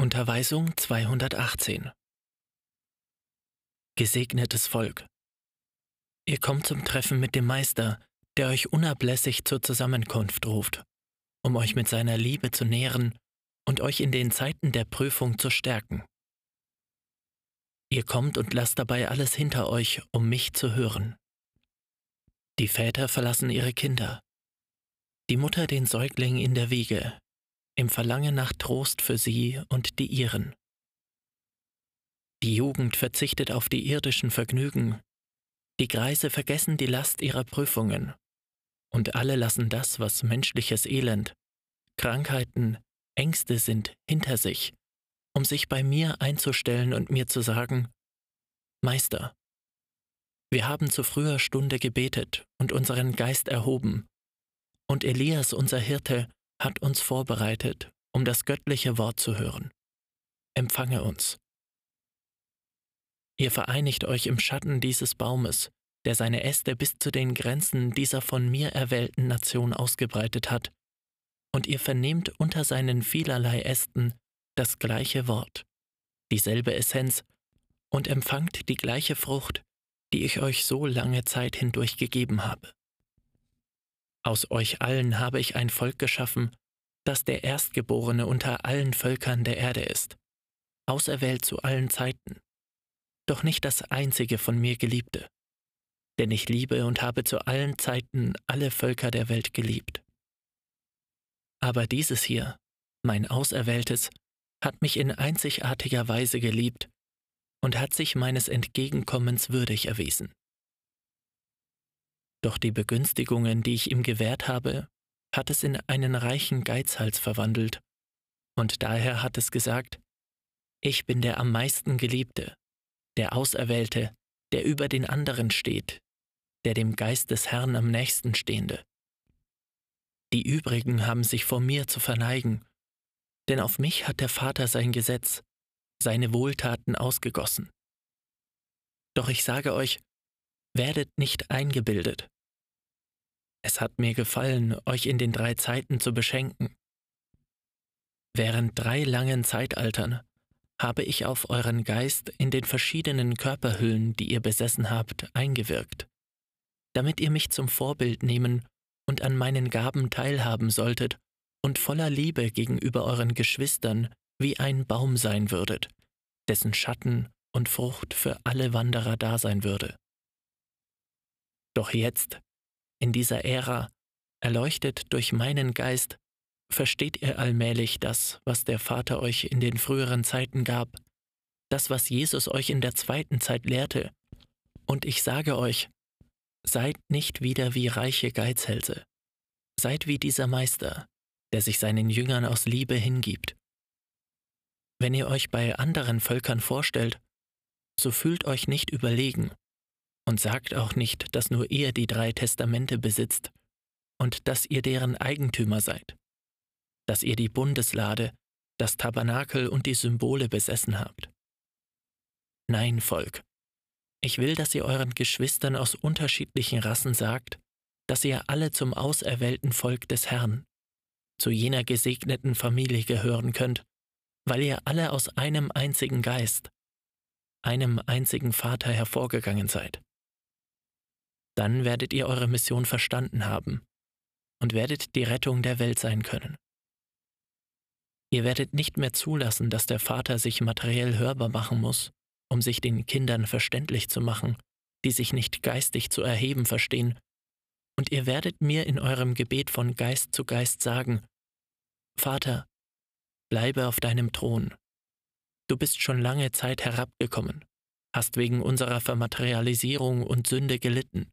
Unterweisung 218 Gesegnetes Volk. Ihr kommt zum Treffen mit dem Meister, der euch unablässig zur Zusammenkunft ruft, um euch mit seiner Liebe zu nähren und euch in den Zeiten der Prüfung zu stärken. Ihr kommt und lasst dabei alles hinter euch, um mich zu hören. Die Väter verlassen ihre Kinder, die Mutter den Säugling in der Wiege, im Verlangen nach Trost für sie und die ihren. Die Jugend verzichtet auf die irdischen Vergnügen, die Greise vergessen die Last ihrer Prüfungen, und alle lassen das, was menschliches Elend, Krankheiten, Ängste sind, hinter sich, um sich bei mir einzustellen und mir zu sagen, Meister, wir haben zu früher Stunde gebetet und unseren Geist erhoben, und Elias, unser Hirte, hat uns vorbereitet, um das göttliche Wort zu hören. Empfange uns. Ihr vereinigt euch im Schatten dieses Baumes, der seine Äste bis zu den Grenzen dieser von mir erwählten Nation ausgebreitet hat, und ihr vernehmt unter seinen vielerlei Ästen das gleiche Wort, dieselbe Essenz, und empfangt die gleiche Frucht, die ich euch so lange Zeit hindurch gegeben habe. Aus euch allen habe ich ein Volk geschaffen, das der Erstgeborene unter allen Völkern der Erde ist, auserwählt zu allen Zeiten, doch nicht das einzige von mir Geliebte. Denn ich liebe und habe zu allen Zeiten alle Völker der Welt geliebt. Aber dieses hier, mein Auserwähltes, hat mich in einzigartiger Weise geliebt und hat sich meines Entgegenkommens würdig erwiesen. Doch die Begünstigungen, die ich ihm gewährt habe, hat es in einen reichen Geizhals verwandelt, und daher hat es gesagt, ich bin der am meisten Geliebte, der Auserwählte, der über den anderen steht, der dem Geist des Herrn am nächsten stehende. Die übrigen haben sich vor mir zu verneigen, denn auf mich hat der Vater sein Gesetz, seine Wohltaten ausgegossen. Doch ich sage euch, werdet nicht eingebildet. Es hat mir gefallen, euch in den drei Zeiten zu beschenken. Während drei langen Zeitaltern habe ich auf euren Geist in den verschiedenen Körperhüllen, die ihr besessen habt, eingewirkt, damit ihr mich zum Vorbild nehmen und an meinen Gaben teilhaben solltet und voller Liebe gegenüber euren Geschwistern wie ein Baum sein würdet, dessen Schatten und Frucht für alle Wanderer da sein würde. Doch jetzt, in dieser Ära, erleuchtet durch meinen Geist, versteht ihr allmählich das, was der Vater euch in den früheren Zeiten gab, das, was Jesus euch in der zweiten Zeit lehrte. Und ich sage euch, seid nicht wieder wie reiche Geizhälse, seid wie dieser Meister, der sich seinen Jüngern aus Liebe hingibt. Wenn ihr euch bei anderen Völkern vorstellt, so fühlt euch nicht überlegen und sagt auch nicht, dass nur ihr die drei Testamente besitzt und dass ihr deren Eigentümer seid, dass ihr die Bundeslade, das Tabernakel und die Symbole besessen habt. Nein, Volk, ich will, dass ihr euren Geschwistern aus unterschiedlichen Rassen sagt, dass ihr alle zum auserwählten Volk des Herrn, zu jener gesegneten Familie gehören könnt, weil ihr alle aus einem einzigen Geist, einem einzigen Vater hervorgegangen seid. Dann werdet ihr eure Mission verstanden haben und werdet die Rettung der Welt sein können. Ihr werdet nicht mehr zulassen, dass der Vater sich materiell hörbar machen muss, um sich den Kindern verständlich zu machen, die sich nicht geistig zu erheben verstehen, und ihr werdet mir in eurem Gebet von Geist zu Geist sagen, Vater, bleibe auf deinem Thron. Du bist schon lange Zeit herabgekommen, hast wegen unserer Vermaterialisierung und Sünde gelitten.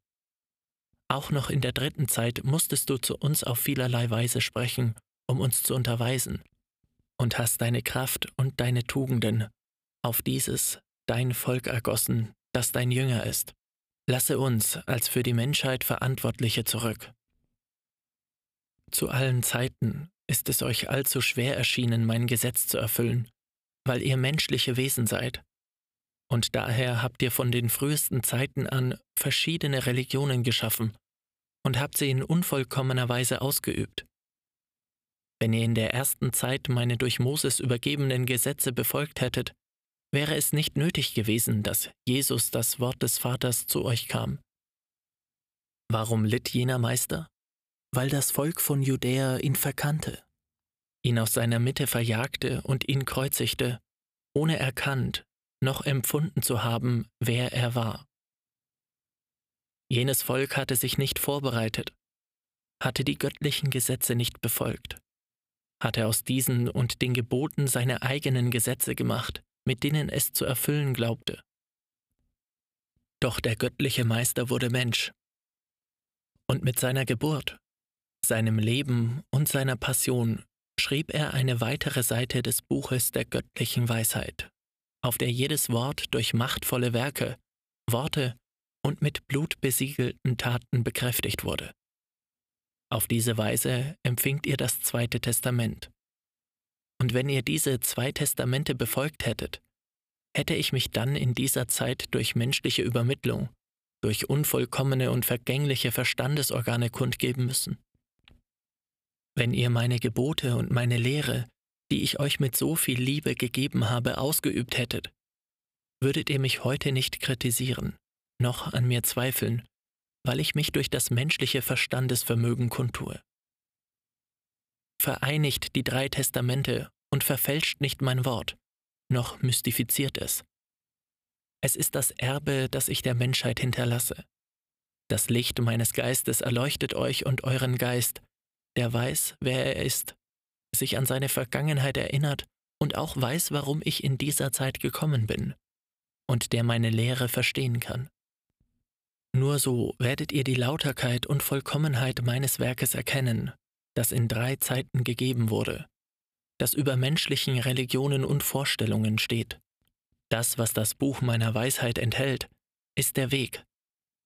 Auch noch in der dritten Zeit musstest du zu uns auf vielerlei Weise sprechen, um uns zu unterweisen, und hast deine Kraft und deine Tugenden auf dieses, dein Volk ergossen, das dein Jünger ist. Lasse uns als für die Menschheit Verantwortliche zurück. Zu allen Zeiten ist es euch allzu schwer erschienen, mein Gesetz zu erfüllen, weil ihr menschliche Wesen seid. Und daher habt ihr von den frühesten Zeiten an verschiedene Religionen geschaffen und habt sie in unvollkommener Weise ausgeübt. Wenn ihr in der ersten Zeit meine durch Moses übergebenen Gesetze befolgt hättet, wäre es nicht nötig gewesen, dass Jesus das Wort des Vaters zu euch kam. Warum litt jener Meister? Weil das Volk von Judäa ihn verkannte, ihn aus seiner Mitte verjagte und ihn kreuzigte, ohne erkannt noch empfunden zu haben, wer er war. Jenes Volk hatte sich nicht vorbereitet, hatte die göttlichen Gesetze nicht befolgt, hatte aus diesen und den Geboten seine eigenen Gesetze gemacht, mit denen es zu erfüllen glaubte. Doch der göttliche Meister wurde Mensch. Und mit seiner Geburt, seinem Leben und seiner Passion schrieb er eine weitere Seite des Buches der göttlichen Weisheit, auf der jedes Wort durch machtvolle Werke, Worte und mit Blut besiegelten Taten bekräftigt wurde. Auf diese Weise empfingt ihr das Zweite Testament. Und wenn ihr diese zwei Testamente befolgt hättet, hätte ich mich dann in dieser Zeit durch menschliche Übermittlung, durch unvollkommene und vergängliche Verstandesorgane kundgeben müssen. Wenn ihr meine Gebote und meine Lehre, die ich euch mit so viel Liebe gegeben habe, ausgeübt hättet, würdet ihr mich heute nicht kritisieren, noch an mir zweifeln, weil ich mich durch das menschliche Verstandesvermögen kundtue. Vereinigt die drei Testamente und verfälscht nicht mein Wort, noch mystifiziert es. Es ist das Erbe, das ich der Menschheit hinterlasse. Das Licht meines Geistes erleuchtet euch und euren Geist, der weiß, wer er ist, sich an seine Vergangenheit erinnert und auch weiß, warum ich in dieser Zeit gekommen bin, und der meine Lehre verstehen kann. Nur so werdet ihr die Lauterkeit und Vollkommenheit meines Werkes erkennen, das in drei Zeiten gegeben wurde, das über menschlichen Religionen und Vorstellungen steht. Das, was das Buch meiner Weisheit enthält, ist der Weg,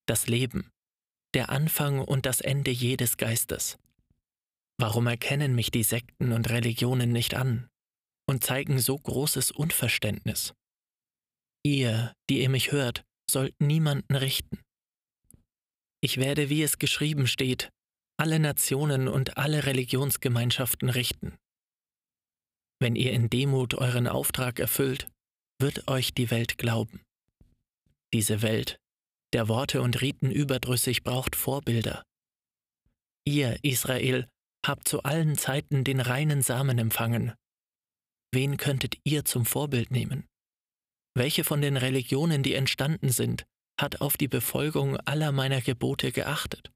das Leben, der Anfang und das Ende jedes Geistes. Warum erkennen mich die Sekten und Religionen nicht an und zeigen so großes Unverständnis? Ihr, die ihr mich hört, sollt niemanden richten. Ich werde, wie es geschrieben steht, alle Nationen und alle Religionsgemeinschaften richten. Wenn ihr in Demut euren Auftrag erfüllt, wird euch die Welt glauben. Diese Welt, der Worte und Riten überdrüssig, braucht Vorbilder. Ihr, Israel, habt zu allen Zeiten den reinen Samen empfangen. Wen könntet ihr zum Vorbild nehmen? Welche von den Religionen, die entstanden sind, hat auf die Befolgung aller meiner Gebote geachtet?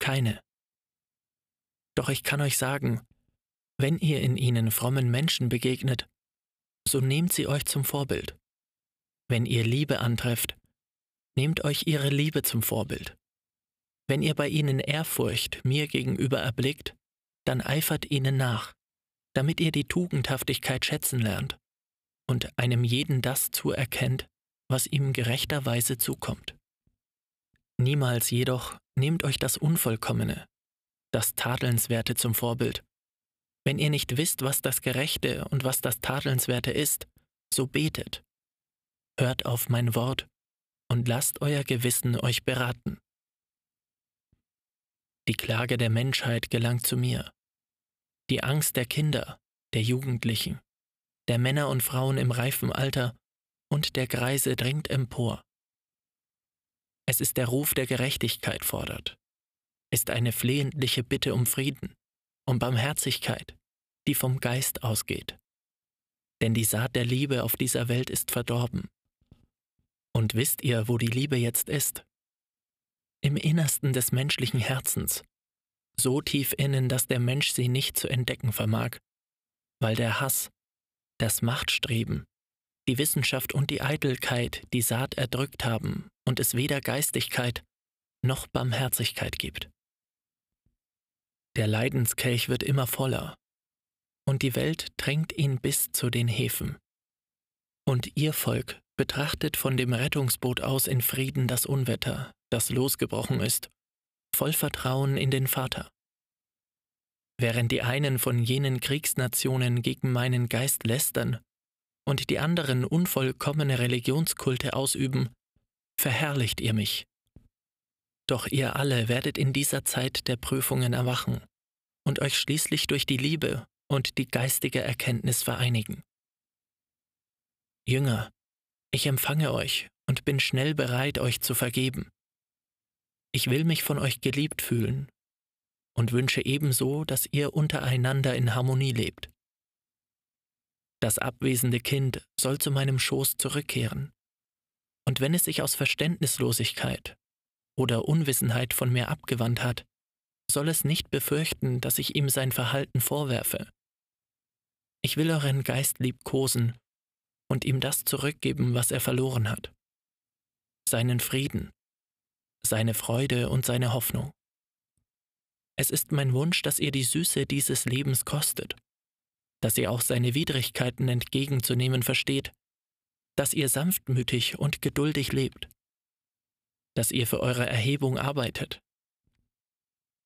Keine. Doch ich kann euch sagen, wenn ihr in ihnen frommen Menschen begegnet, so nehmt sie euch zum Vorbild. Wenn ihr Liebe antrefft, nehmt euch ihre Liebe zum Vorbild. Wenn ihr bei ihnen Ehrfurcht mir gegenüber erblickt, dann eifert ihnen nach, damit ihr die Tugendhaftigkeit schätzen lernt und einem jeden das zuerkennt, was ihm gerechterweise zukommt. Niemals jedoch nehmt euch das Unvollkommene, das Tadelnswerte zum Vorbild. Wenn ihr nicht wisst, was das Gerechte und was das Tadelnswerte ist, so betet. Hört auf mein Wort und lasst euer Gewissen euch beraten. Die Klage der Menschheit gelangt zu mir. Die Angst der Kinder, der Jugendlichen, der Männer und Frauen im reifen Alter und der Greise dringt empor. Es ist der Ruf der Gerechtigkeit fordert, ist eine flehentliche Bitte um Frieden, um Barmherzigkeit, die vom Geist ausgeht. Denn die Saat der Liebe auf dieser Welt ist verdorben. Und wisst ihr, wo die Liebe jetzt ist? Im Innersten des menschlichen Herzens, so tief innen, dass der Mensch sie nicht zu entdecken vermag, weil der Hass, das Machtstreben, die Wissenschaft und die Eitelkeit die Saat erdrückt haben und es weder Geistigkeit noch Barmherzigkeit gibt. Der Leidenskelch wird immer voller, und die Welt drängt ihn bis zu den Häfen. Und ihr Volk betrachtet von dem Rettungsboot aus in Frieden das Unwetter, das losgebrochen ist, voll Vertrauen in den Vater. Während die einen von jenen Kriegsnationen gegen meinen Geist lästern und die anderen unvollkommene Religionskulte ausüben, verherrlicht ihr mich. Doch ihr alle werdet in dieser Zeit der Prüfungen erwachen und euch schließlich durch die Liebe und die geistige Erkenntnis vereinigen. Jünger, ich empfange euch und bin schnell bereit, euch zu vergeben. Ich will mich von euch geliebt fühlen und wünsche ebenso, dass ihr untereinander in Harmonie lebt. Das abwesende Kind soll zu meinem Schoß zurückkehren, und wenn es sich aus Verständnislosigkeit oder Unwissenheit von mir abgewandt hat, soll es nicht befürchten, dass ich ihm sein Verhalten vorwerfe. Ich will euren Geist liebkosen und ihm das zurückgeben, was er verloren hat. Seinen Frieden, seine Freude und seine Hoffnung. Es ist mein Wunsch, dass ihr die Süße dieses Lebens kostet, dass ihr auch seine Widrigkeiten entgegenzunehmen versteht, dass ihr sanftmütig und geduldig lebt, dass ihr für eure Erhebung arbeitet.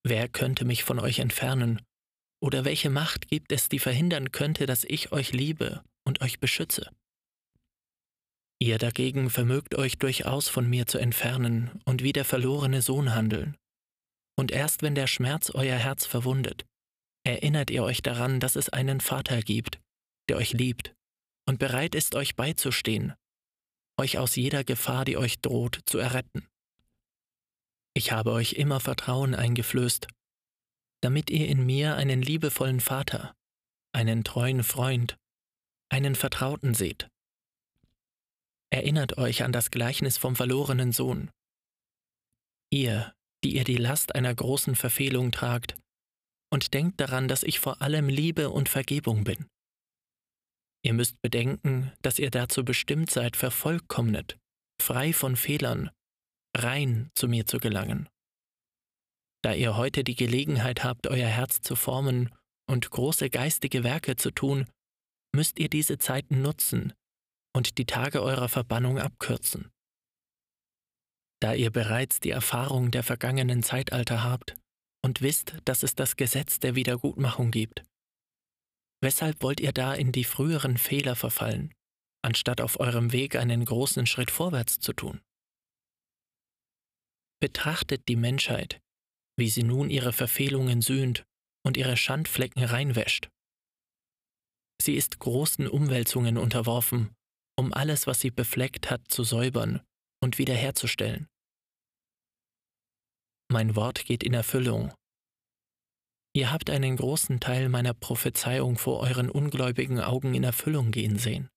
Wer könnte mich von euch entfernen, oder welche Macht gibt es, die verhindern könnte, dass ich euch liebe und euch beschütze? Ihr dagegen vermögt euch durchaus von mir zu entfernen und wie der verlorene Sohn handeln. Und erst wenn der Schmerz euer Herz verwundet, erinnert ihr euch daran, dass es einen Vater gibt, der euch liebt und bereit ist, euch beizustehen, euch aus jeder Gefahr, die euch droht, zu erretten. Ich habe euch immer Vertrauen eingeflößt, damit ihr in mir einen liebevollen Vater, einen treuen Freund, einen Vertrauten seht. Erinnert euch an das Gleichnis vom verlorenen Sohn. Ihr, die ihr die Last einer großen Verfehlung tragt, und denkt daran, dass ich vor allem Liebe und Vergebung bin. Ihr müsst bedenken, dass ihr dazu bestimmt seid, vervollkommnet, frei von Fehlern, rein zu mir zu gelangen. Da ihr heute die Gelegenheit habt, euer Herz zu formen und große geistige Werke zu tun, müsst ihr diese Zeiten nutzen, und die Tage eurer Verbannung abkürzen. Da ihr bereits die Erfahrung der vergangenen Zeitalter habt und wisst, dass es das Gesetz der Wiedergutmachung gibt, weshalb wollt ihr da in die früheren Fehler verfallen, anstatt auf eurem Weg einen großen Schritt vorwärts zu tun? Betrachtet die Menschheit, wie sie nun ihre Verfehlungen sühnt und ihre Schandflecken reinwäscht. Sie ist großen Umwälzungen unterworfen um alles, was sie befleckt hat, zu säubern und wiederherzustellen. Mein Wort geht in Erfüllung. Ihr habt einen großen Teil meiner Prophezeiung vor euren ungläubigen Augen in Erfüllung gehen sehen.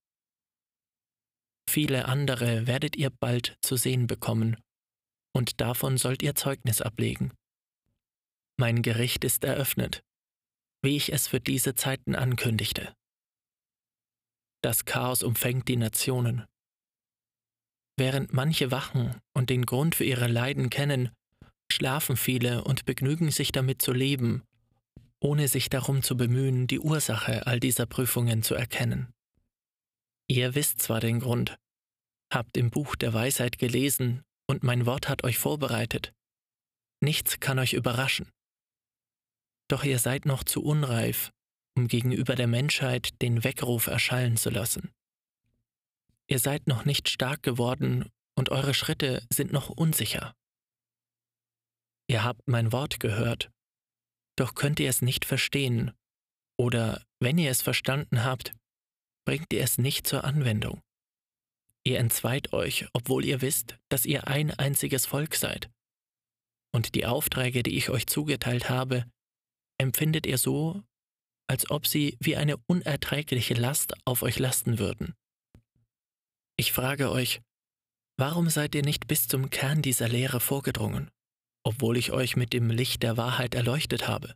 Viele andere werdet ihr bald zu sehen bekommen, und davon sollt ihr Zeugnis ablegen. Mein Gericht ist eröffnet, wie ich es für diese Zeiten ankündigte. Das Chaos umfängt die Nationen. Während manche wachen und den Grund für ihre Leiden kennen, schlafen viele und begnügen sich damit zu leben, ohne sich darum zu bemühen, die Ursache all dieser Prüfungen zu erkennen. Ihr wisst zwar den Grund, habt im Buch der Weisheit gelesen und mein Wort hat euch vorbereitet. Nichts kann euch überraschen. Doch ihr seid noch zu unreif, um gegenüber der Menschheit den Weckruf erschallen zu lassen. Ihr seid noch nicht stark geworden und eure Schritte sind noch unsicher. Ihr habt mein Wort gehört, doch könnt ihr es nicht verstehen, oder wenn ihr es verstanden habt, bringt ihr es nicht zur Anwendung. Ihr entzweit euch, obwohl ihr wisst, dass ihr ein einziges Volk seid. Und die Aufträge, die ich euch zugeteilt habe, empfindet ihr so, als ob sie wie eine unerträgliche Last auf euch lasten würden. Ich frage euch, warum seid ihr nicht bis zum Kern dieser Lehre vorgedrungen, obwohl ich euch mit dem Licht der Wahrheit erleuchtet habe?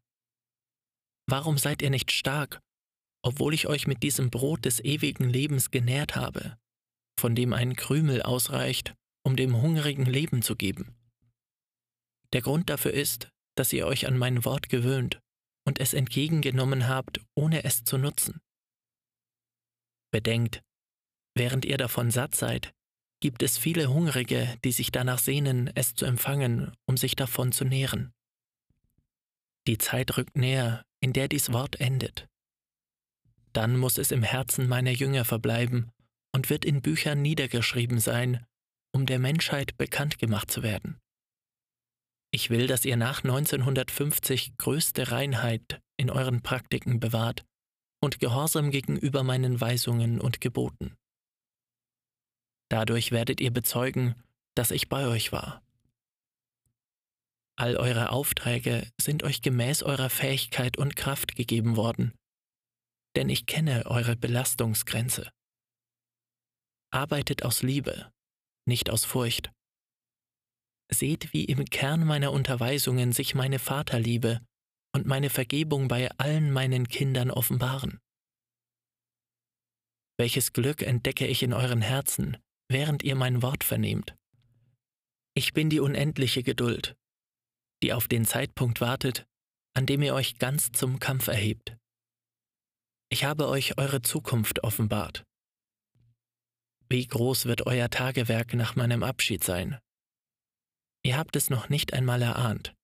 Warum seid ihr nicht stark, obwohl ich euch mit diesem Brot des ewigen Lebens genährt habe, von dem ein Krümel ausreicht, um dem Hungrigen Leben zu geben? Der Grund dafür ist, dass ihr euch an mein Wort gewöhnt und es entgegengenommen habt, ohne es zu nutzen. Bedenkt, während ihr davon satt seid, gibt es viele Hungrige, die sich danach sehnen, es zu empfangen, um sich davon zu nähren. Die Zeit rückt näher, in der dies Wort endet. Dann muss es im Herzen meiner Jünger verbleiben und wird in Büchern niedergeschrieben sein, um der Menschheit bekannt gemacht zu werden. Ich will, dass ihr nach 1950 größte Reinheit in euren Praktiken bewahrt und Gehorsam gegenüber meinen Weisungen und Geboten. Dadurch werdet ihr bezeugen, dass ich bei euch war. All eure Aufträge sind euch gemäß eurer Fähigkeit und Kraft gegeben worden, denn ich kenne eure Belastungsgrenze. Arbeitet aus Liebe, nicht aus Furcht. Seht, wie im Kern meiner Unterweisungen sich meine Vaterliebe und meine Vergebung bei allen meinen Kindern offenbaren. Welches Glück entdecke ich in euren Herzen, während ihr mein Wort vernehmt. Ich bin die unendliche Geduld, die auf den Zeitpunkt wartet, an dem ihr euch ganz zum Kampf erhebt. Ich habe euch eure Zukunft offenbart. Wie groß wird euer Tagewerk nach meinem Abschied sein? Ihr habt es noch nicht einmal erahnt.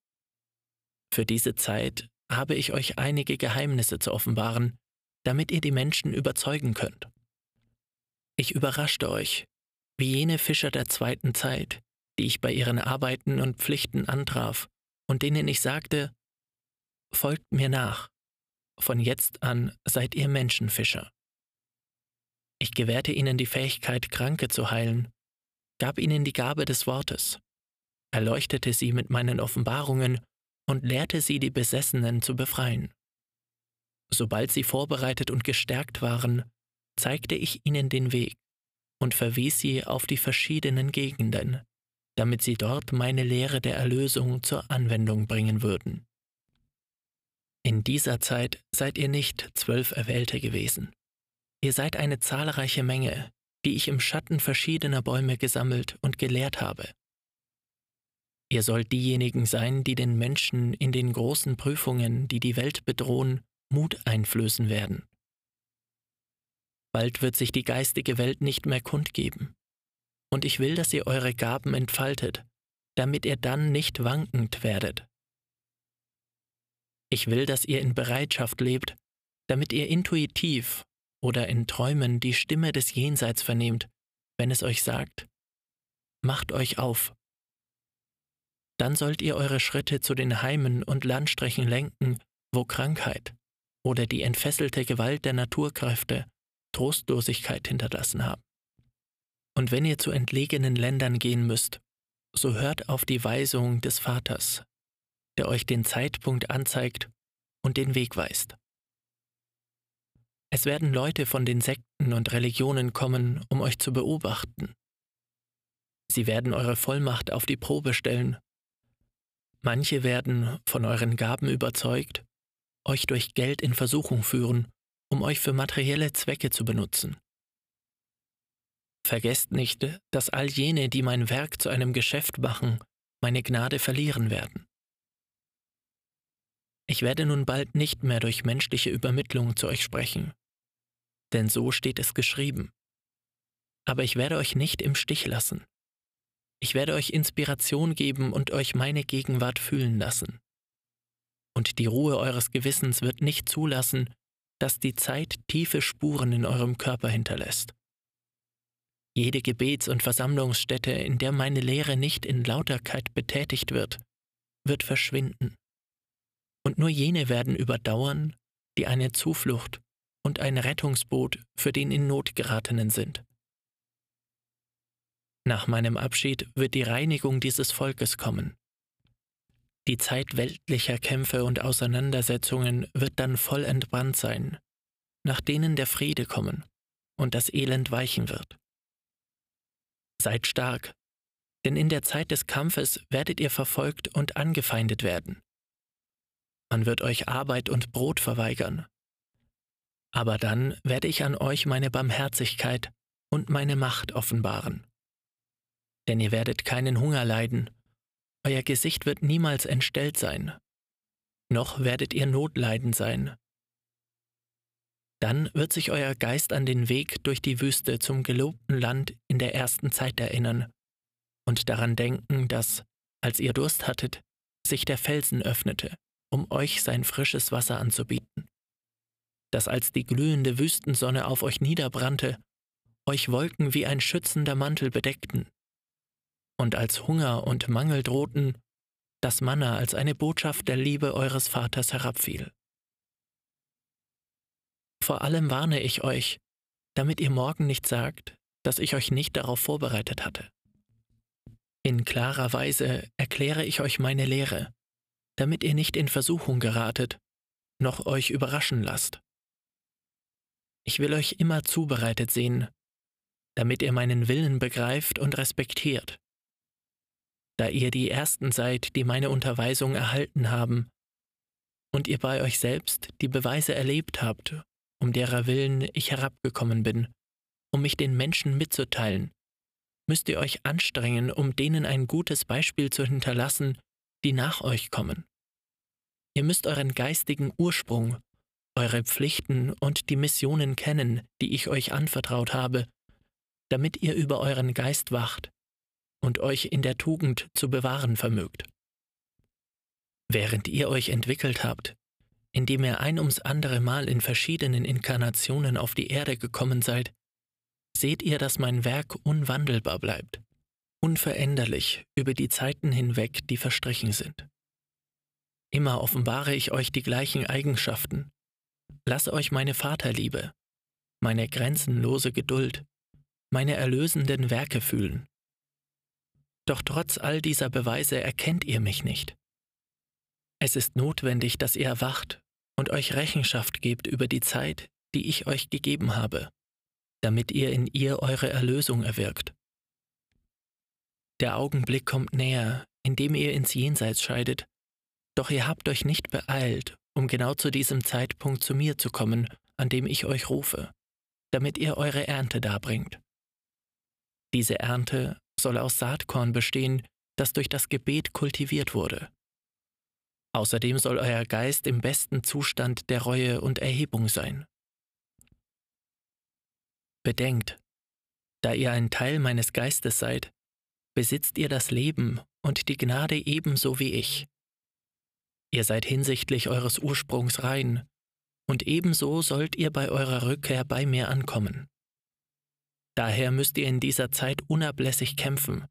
Für diese Zeit habe ich euch einige Geheimnisse zu offenbaren, damit ihr die Menschen überzeugen könnt. Ich überraschte euch, wie jene Fischer der zweiten Zeit, die ich bei ihren Arbeiten und Pflichten antraf und denen ich sagte, Folgt mir nach, von jetzt an seid ihr Menschenfischer. Ich gewährte ihnen die Fähigkeit, Kranke zu heilen, gab ihnen die Gabe des Wortes, erleuchtete sie mit meinen Offenbarungen und lehrte sie, die Besessenen zu befreien. Sobald sie vorbereitet und gestärkt waren, zeigte ich ihnen den Weg und verwies sie auf die verschiedenen Gegenden, damit sie dort meine Lehre der Erlösung zur Anwendung bringen würden. In dieser Zeit seid ihr nicht zwölf Erwählte gewesen. Ihr seid eine zahlreiche Menge, die ich im Schatten verschiedener Bäume gesammelt und gelehrt habe. Ihr sollt diejenigen sein, die den Menschen in den großen Prüfungen, die die Welt bedrohen, Mut einflößen werden. Bald wird sich die geistige Welt nicht mehr kundgeben. Und ich will, dass ihr eure Gaben entfaltet, damit ihr dann nicht wankend werdet. Ich will, dass ihr in Bereitschaft lebt, damit ihr intuitiv oder in Träumen die Stimme des Jenseits vernehmt, wenn es euch sagt, macht euch auf dann sollt ihr eure Schritte zu den Heimen und Landstrichen lenken, wo Krankheit oder die entfesselte Gewalt der Naturkräfte Trostlosigkeit hinterlassen haben. Und wenn ihr zu entlegenen Ländern gehen müsst, so hört auf die Weisung des Vaters, der euch den Zeitpunkt anzeigt und den Weg weist. Es werden Leute von den Sekten und Religionen kommen, um euch zu beobachten. Sie werden eure Vollmacht auf die Probe stellen Manche werden von euren Gaben überzeugt, euch durch Geld in Versuchung führen, um euch für materielle Zwecke zu benutzen. Vergesst nicht, dass all jene, die mein Werk zu einem Geschäft machen, meine Gnade verlieren werden. Ich werde nun bald nicht mehr durch menschliche Übermittlung zu euch sprechen, denn so steht es geschrieben. Aber ich werde euch nicht im Stich lassen. Ich werde euch Inspiration geben und euch meine Gegenwart fühlen lassen. Und die Ruhe eures Gewissens wird nicht zulassen, dass die Zeit tiefe Spuren in eurem Körper hinterlässt. Jede Gebets- und Versammlungsstätte, in der meine Lehre nicht in Lauterkeit betätigt wird, wird verschwinden. Und nur jene werden überdauern, die eine Zuflucht und ein Rettungsboot für den in Not geratenen sind. Nach meinem Abschied wird die Reinigung dieses Volkes kommen. Die Zeit weltlicher Kämpfe und Auseinandersetzungen wird dann voll entbrannt sein, nach denen der Friede kommen und das Elend weichen wird. Seid stark, denn in der Zeit des Kampfes werdet ihr verfolgt und angefeindet werden. Man wird euch Arbeit und Brot verweigern. Aber dann werde ich an euch meine Barmherzigkeit und meine Macht offenbaren denn ihr werdet keinen Hunger leiden, euer Gesicht wird niemals entstellt sein, noch werdet ihr Notleiden sein. Dann wird sich euer Geist an den Weg durch die Wüste zum gelobten Land in der ersten Zeit erinnern und daran denken, dass, als ihr Durst hattet, sich der Felsen öffnete, um euch sein frisches Wasser anzubieten. Dass als die glühende Wüstensonne auf euch niederbrannte, euch Wolken wie ein schützender Mantel bedeckten und als Hunger und Mangel drohten, das Manna als eine Botschaft der Liebe eures Vaters herabfiel. Vor allem warne ich euch, damit ihr morgen nicht sagt, dass ich euch nicht darauf vorbereitet hatte. In klarer Weise erkläre ich euch meine Lehre, damit ihr nicht in Versuchung geratet, noch euch überraschen lasst. Ich will euch immer zubereitet sehen, damit ihr meinen Willen begreift und respektiert. Da ihr die Ersten seid, die meine Unterweisung erhalten haben, und ihr bei euch selbst die Beweise erlebt habt, um derer Willen ich herabgekommen bin, um mich den Menschen mitzuteilen, müsst ihr euch anstrengen, um denen ein gutes Beispiel zu hinterlassen, die nach euch kommen. Ihr müsst euren geistigen Ursprung, eure Pflichten und die Missionen kennen, die ich euch anvertraut habe, damit ihr über euren Geist wacht und euch in der Tugend zu bewahren vermögt. Während ihr euch entwickelt habt, indem ihr ein ums andere Mal in verschiedenen Inkarnationen auf die Erde gekommen seid, seht ihr, dass mein Werk unwandelbar bleibt, unveränderlich über die Zeiten hinweg, die verstrichen sind. Immer offenbare ich euch die gleichen Eigenschaften, lasse euch meine Vaterliebe, meine grenzenlose Geduld, meine erlösenden Werke fühlen. Doch trotz all dieser Beweise erkennt ihr mich nicht. Es ist notwendig, dass ihr erwacht und euch Rechenschaft gebt über die Zeit, die ich euch gegeben habe, damit ihr in ihr eure Erlösung erwirkt. Der Augenblick kommt näher, indem ihr ins Jenseits scheidet doch ihr habt euch nicht beeilt, um genau zu diesem Zeitpunkt zu mir zu kommen, an dem ich euch rufe, damit ihr eure Ernte darbringt. Diese Ernte soll aus Saatkorn bestehen, das durch das Gebet kultiviert wurde. Außerdem soll euer Geist im besten Zustand der Reue und Erhebung sein. Bedenkt, da ihr ein Teil meines Geistes seid, besitzt ihr das Leben und die Gnade ebenso wie ich. Ihr seid hinsichtlich eures Ursprungs rein, und ebenso sollt ihr bei eurer Rückkehr bei mir ankommen. Daher müsst ihr in dieser Zeit unablässig kämpfen,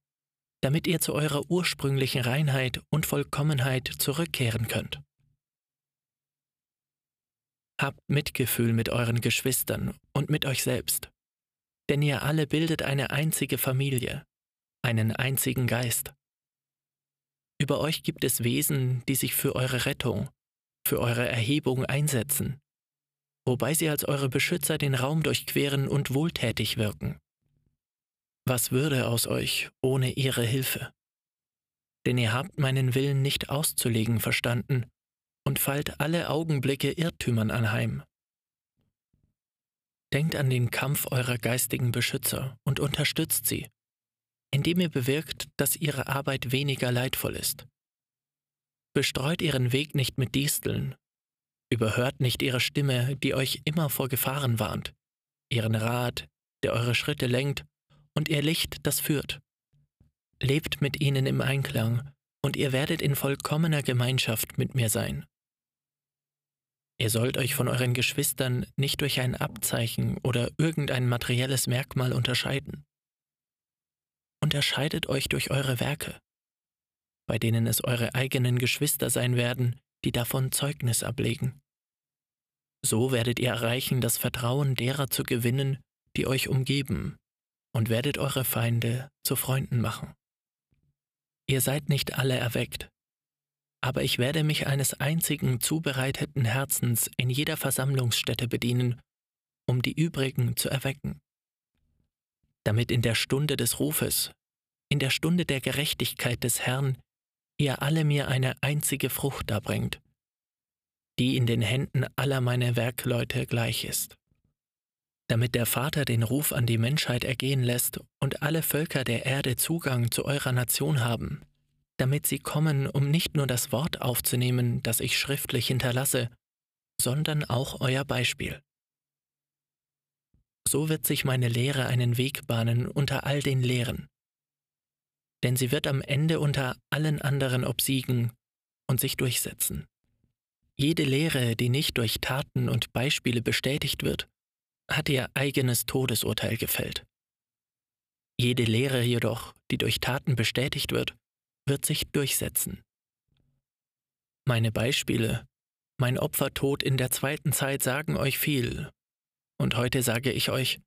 damit ihr zu eurer ursprünglichen Reinheit und Vollkommenheit zurückkehren könnt. Habt Mitgefühl mit euren Geschwistern und mit euch selbst, denn ihr alle bildet eine einzige Familie, einen einzigen Geist. Über euch gibt es Wesen, die sich für eure Rettung, für eure Erhebung einsetzen, wobei sie als eure Beschützer den Raum durchqueren und wohltätig wirken. Was würde aus euch ohne ihre Hilfe? Denn ihr habt meinen Willen nicht auszulegen verstanden und fallt alle Augenblicke Irrtümern anheim. Denkt an den Kampf eurer geistigen Beschützer und unterstützt sie, indem ihr bewirkt, dass ihre Arbeit weniger leidvoll ist. Bestreut ihren Weg nicht mit Disteln, überhört nicht ihre Stimme, die euch immer vor Gefahren warnt, ihren Rat, der eure Schritte lenkt, und ihr Licht, das führt. Lebt mit ihnen im Einklang, und ihr werdet in vollkommener Gemeinschaft mit mir sein. Ihr sollt euch von euren Geschwistern nicht durch ein Abzeichen oder irgendein materielles Merkmal unterscheiden unterscheidet euch durch eure Werke, bei denen es eure eigenen Geschwister sein werden, die davon Zeugnis ablegen. So werdet ihr erreichen, das Vertrauen derer zu gewinnen, die euch umgeben, und werdet eure Feinde zu Freunden machen. Ihr seid nicht alle erweckt, aber ich werde mich eines einzigen zubereiteten Herzens in jeder Versammlungsstätte bedienen, um die übrigen zu erwecken damit in der Stunde des Rufes, in der Stunde der Gerechtigkeit des Herrn, ihr alle mir eine einzige Frucht darbringt, die in den Händen aller meiner Werkleute gleich ist. Damit der Vater den Ruf an die Menschheit ergehen lässt und alle Völker der Erde Zugang zu eurer Nation haben, damit sie kommen, um nicht nur das Wort aufzunehmen, das ich schriftlich hinterlasse, sondern auch euer Beispiel. So wird sich meine Lehre einen Weg bahnen unter all den Lehren. Denn sie wird am Ende unter allen anderen obsiegen und sich durchsetzen. Jede Lehre, die nicht durch Taten und Beispiele bestätigt wird, hat ihr eigenes Todesurteil gefällt. Jede Lehre jedoch, die durch Taten bestätigt wird, wird sich durchsetzen, Meine Beispiele, mein Opfertod in der zweiten Zeit sagen euch viel. Und heute sage ich euch,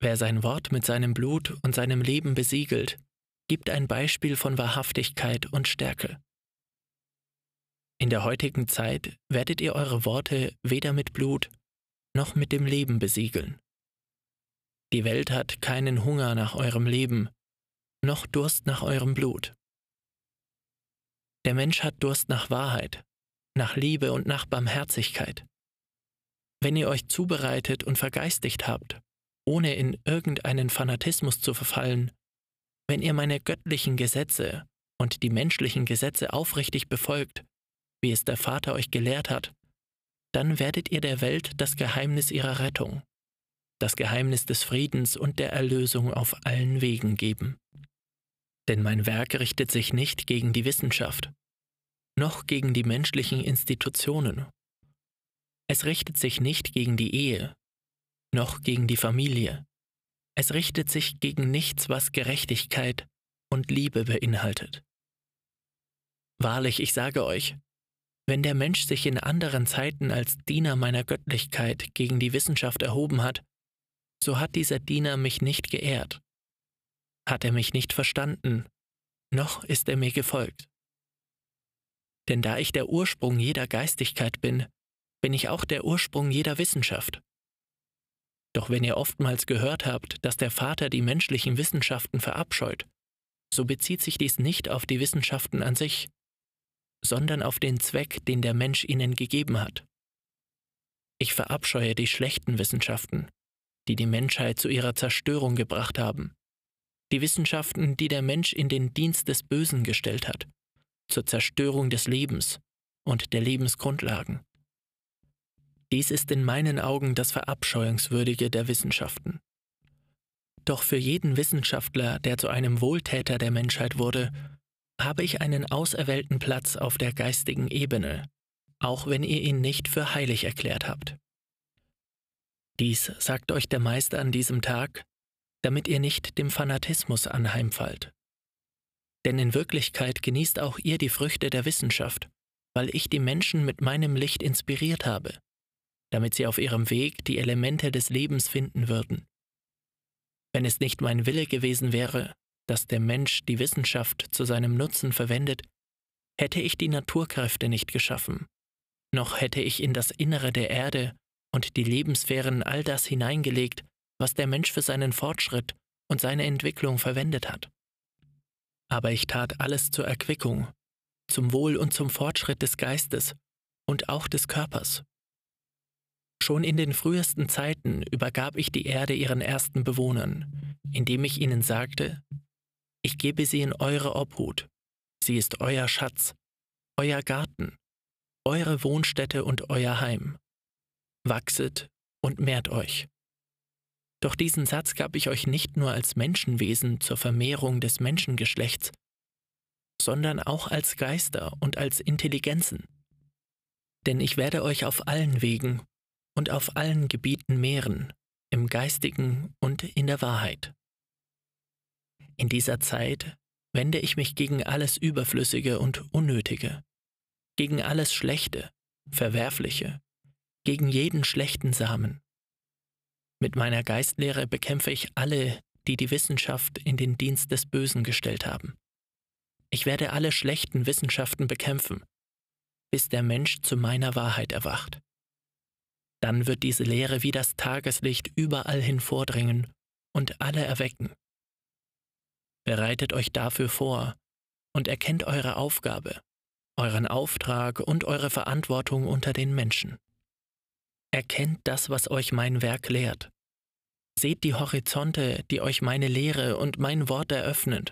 wer sein Wort mit seinem Blut und seinem Leben besiegelt, gibt ein Beispiel von Wahrhaftigkeit und Stärke. In der heutigen Zeit werdet ihr eure Worte weder mit Blut noch mit dem Leben besiegeln. Die Welt hat keinen Hunger nach eurem Leben, noch Durst nach eurem Blut. Der Mensch hat Durst nach Wahrheit, nach Liebe und nach Barmherzigkeit. Wenn ihr euch zubereitet und vergeistigt habt, ohne in irgendeinen Fanatismus zu verfallen, wenn ihr meine göttlichen Gesetze und die menschlichen Gesetze aufrichtig befolgt, wie es der Vater euch gelehrt hat, dann werdet ihr der Welt das Geheimnis ihrer Rettung, das Geheimnis des Friedens und der Erlösung auf allen Wegen geben. Denn mein Werk richtet sich nicht gegen die Wissenschaft, noch gegen die menschlichen Institutionen. Es richtet sich nicht gegen die Ehe, noch gegen die Familie. Es richtet sich gegen nichts, was Gerechtigkeit und Liebe beinhaltet. Wahrlich, ich sage euch, wenn der Mensch sich in anderen Zeiten als Diener meiner Göttlichkeit gegen die Wissenschaft erhoben hat, so hat dieser Diener mich nicht geehrt. Hat er mich nicht verstanden, noch ist er mir gefolgt. Denn da ich der Ursprung jeder Geistigkeit bin, bin ich auch der Ursprung jeder Wissenschaft. Doch wenn ihr oftmals gehört habt, dass der Vater die menschlichen Wissenschaften verabscheut, so bezieht sich dies nicht auf die Wissenschaften an sich, sondern auf den Zweck, den der Mensch ihnen gegeben hat. Ich verabscheue die schlechten Wissenschaften, die die Menschheit zu ihrer Zerstörung gebracht haben, die Wissenschaften, die der Mensch in den Dienst des Bösen gestellt hat, zur Zerstörung des Lebens und der Lebensgrundlagen. Dies ist in meinen Augen das Verabscheuungswürdige der Wissenschaften. Doch für jeden Wissenschaftler, der zu einem Wohltäter der Menschheit wurde, habe ich einen auserwählten Platz auf der geistigen Ebene, auch wenn ihr ihn nicht für heilig erklärt habt. Dies sagt euch der Meister an diesem Tag, damit ihr nicht dem Fanatismus anheimfallt. Denn in Wirklichkeit genießt auch ihr die Früchte der Wissenschaft, weil ich die Menschen mit meinem Licht inspiriert habe, damit sie auf ihrem Weg die Elemente des Lebens finden würden. Wenn es nicht mein Wille gewesen wäre, dass der Mensch die Wissenschaft zu seinem Nutzen verwendet, hätte ich die Naturkräfte nicht geschaffen, noch hätte ich in das Innere der Erde und die Lebenssphären all das hineingelegt, was der Mensch für seinen Fortschritt und seine Entwicklung verwendet hat. Aber ich tat alles zur Erquickung, zum Wohl und zum Fortschritt des Geistes und auch des Körpers. Schon in den frühesten Zeiten übergab ich die Erde ihren ersten Bewohnern, indem ich ihnen sagte, ich gebe sie in eure Obhut. Sie ist euer Schatz, euer Garten, eure Wohnstätte und euer Heim. Wachset und mehrt euch. Doch diesen Satz gab ich euch nicht nur als Menschenwesen zur Vermehrung des Menschengeschlechts, sondern auch als Geister und als Intelligenzen. Denn ich werde euch auf allen Wegen und auf allen Gebieten mehren, im Geistigen und in der Wahrheit. In dieser Zeit wende ich mich gegen alles Überflüssige und Unnötige, gegen alles Schlechte, Verwerfliche, gegen jeden schlechten Samen. Mit meiner Geistlehre bekämpfe ich alle, die die Wissenschaft in den Dienst des Bösen gestellt haben. Ich werde alle schlechten Wissenschaften bekämpfen, bis der Mensch zu meiner Wahrheit erwacht. Dann wird diese Lehre wie das Tageslicht überall hin vordringen und alle erwecken. Bereitet euch dafür vor und erkennt eure Aufgabe, euren Auftrag und eure Verantwortung unter den Menschen. Erkennt das, was euch mein Werk lehrt. Seht die Horizonte, die euch meine Lehre und mein Wort eröffnen.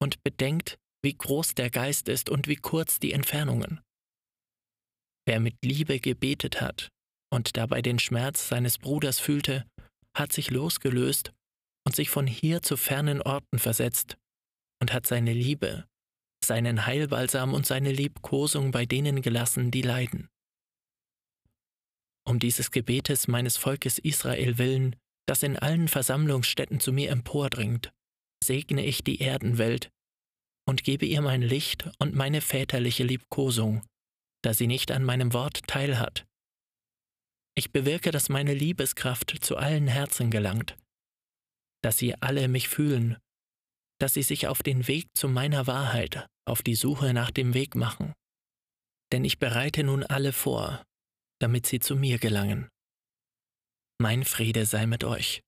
Und bedenkt, wie groß der Geist ist und wie kurz die Entfernungen. Wer mit Liebe gebetet hat und dabei den Schmerz seines Bruders fühlte, hat sich losgelöst und sich von hier zu fernen Orten versetzt und hat seine Liebe, seinen Heilbalsam und seine Liebkosung bei denen gelassen, die leiden. Um dieses Gebetes meines Volkes Israel willen, das in allen Versammlungsstätten zu mir empordringt, segne ich die Erdenwelt, und gebe ihr mein Licht und meine väterliche Liebkosung, da sie nicht an meinem Wort teilhat. Ich bewirke, dass meine Liebeskraft zu allen Herzen gelangt, dass sie alle mich fühlen, dass sie sich auf den Weg zu meiner Wahrheit, auf die Suche nach dem Weg machen. Denn ich bereite nun alle vor, damit sie zu mir gelangen. Mein Friede sei mit euch.